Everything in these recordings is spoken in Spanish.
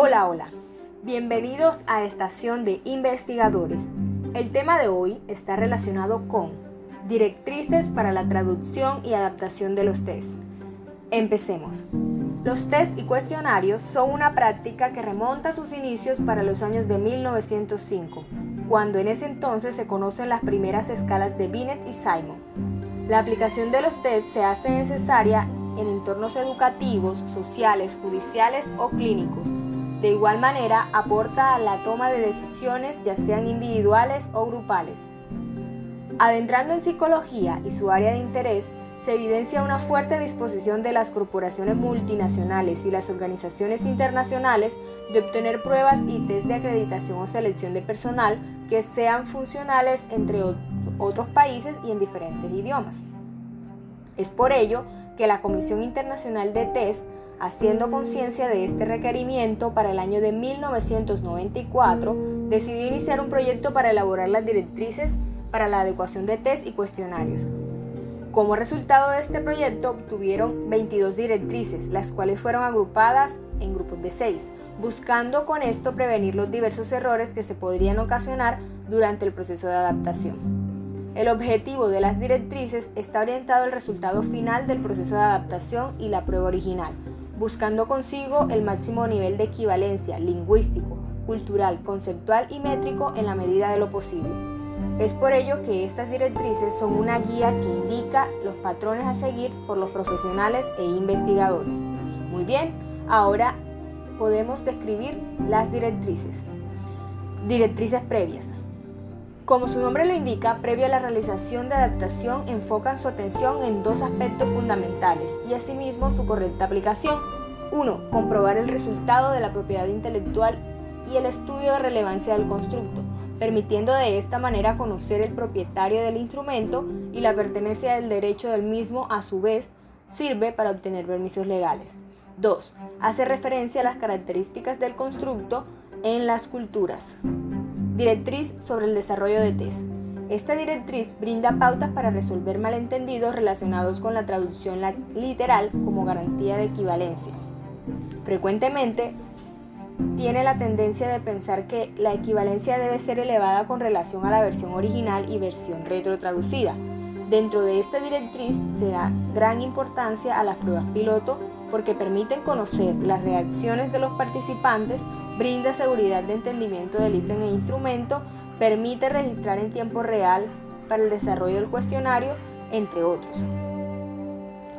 Hola, hola. Bienvenidos a Estación de Investigadores. El tema de hoy está relacionado con directrices para la traducción y adaptación de los test. Empecemos. Los test y cuestionarios son una práctica que remonta a sus inicios para los años de 1905, cuando en ese entonces se conocen las primeras escalas de Binet y Simon. La aplicación de los test se hace necesaria en entornos educativos, sociales, judiciales o clínicos. De igual manera, aporta a la toma de decisiones ya sean individuales o grupales. Adentrando en psicología y su área de interés, se evidencia una fuerte disposición de las corporaciones multinacionales y las organizaciones internacionales de obtener pruebas y test de acreditación o selección de personal que sean funcionales entre otros países y en diferentes idiomas. Es por ello que la Comisión Internacional de Test, haciendo conciencia de este requerimiento para el año de 1994, decidió iniciar un proyecto para elaborar las directrices para la adecuación de test y cuestionarios. Como resultado de este proyecto obtuvieron 22 directrices, las cuales fueron agrupadas en grupos de 6, buscando con esto prevenir los diversos errores que se podrían ocasionar durante el proceso de adaptación. El objetivo de las directrices está orientado al resultado final del proceso de adaptación y la prueba original, buscando consigo el máximo nivel de equivalencia lingüístico, cultural, conceptual y métrico en la medida de lo posible. Es por ello que estas directrices son una guía que indica los patrones a seguir por los profesionales e investigadores. Muy bien, ahora podemos describir las directrices. Directrices previas. Como su nombre lo indica, previo a la realización de adaptación enfocan su atención en dos aspectos fundamentales y asimismo su correcta aplicación. 1. Comprobar el resultado de la propiedad intelectual y el estudio de relevancia del constructo, permitiendo de esta manera conocer el propietario del instrumento y la pertenencia del derecho del mismo a su vez sirve para obtener permisos legales. 2. Hace referencia a las características del constructo en las culturas. Directriz sobre el desarrollo de test. Esta directriz brinda pautas para resolver malentendidos relacionados con la traducción literal como garantía de equivalencia. Frecuentemente, tiene la tendencia de pensar que la equivalencia debe ser elevada con relación a la versión original y versión retrotraducida. Dentro de esta directriz se da gran importancia a las pruebas piloto porque permiten conocer las reacciones de los participantes brinda seguridad de entendimiento del ítem e instrumento, permite registrar en tiempo real para el desarrollo del cuestionario, entre otros.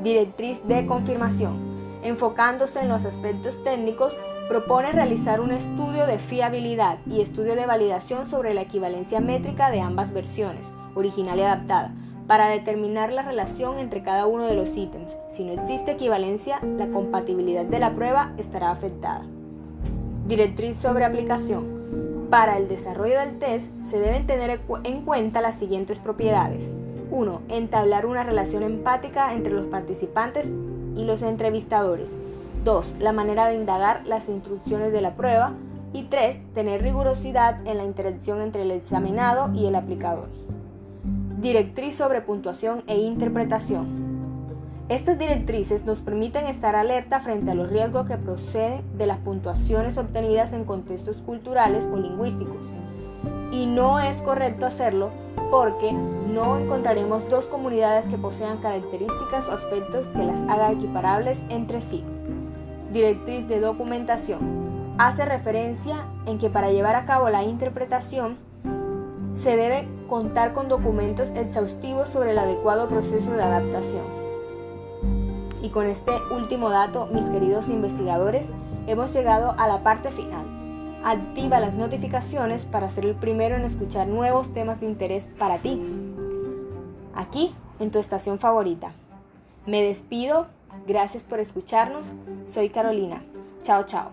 Directriz de confirmación. Enfocándose en los aspectos técnicos, propone realizar un estudio de fiabilidad y estudio de validación sobre la equivalencia métrica de ambas versiones, original y adaptada, para determinar la relación entre cada uno de los ítems. Si no existe equivalencia, la compatibilidad de la prueba estará afectada. Directriz sobre aplicación. Para el desarrollo del test se deben tener en cuenta las siguientes propiedades. 1. Entablar una relación empática entre los participantes y los entrevistadores. 2. La manera de indagar las instrucciones de la prueba. Y 3. Tener rigurosidad en la interacción entre el examinado y el aplicador. Directriz sobre puntuación e interpretación. Estas directrices nos permiten estar alerta frente a los riesgos que proceden de las puntuaciones obtenidas en contextos culturales o lingüísticos. Y no es correcto hacerlo porque no encontraremos dos comunidades que posean características o aspectos que las haga equiparables entre sí. Directriz de documentación. Hace referencia en que para llevar a cabo la interpretación se debe contar con documentos exhaustivos sobre el adecuado proceso de adaptación. Y con este último dato, mis queridos investigadores, hemos llegado a la parte final. Activa las notificaciones para ser el primero en escuchar nuevos temas de interés para ti. Aquí, en tu estación favorita. Me despido. Gracias por escucharnos. Soy Carolina. Chao, chao.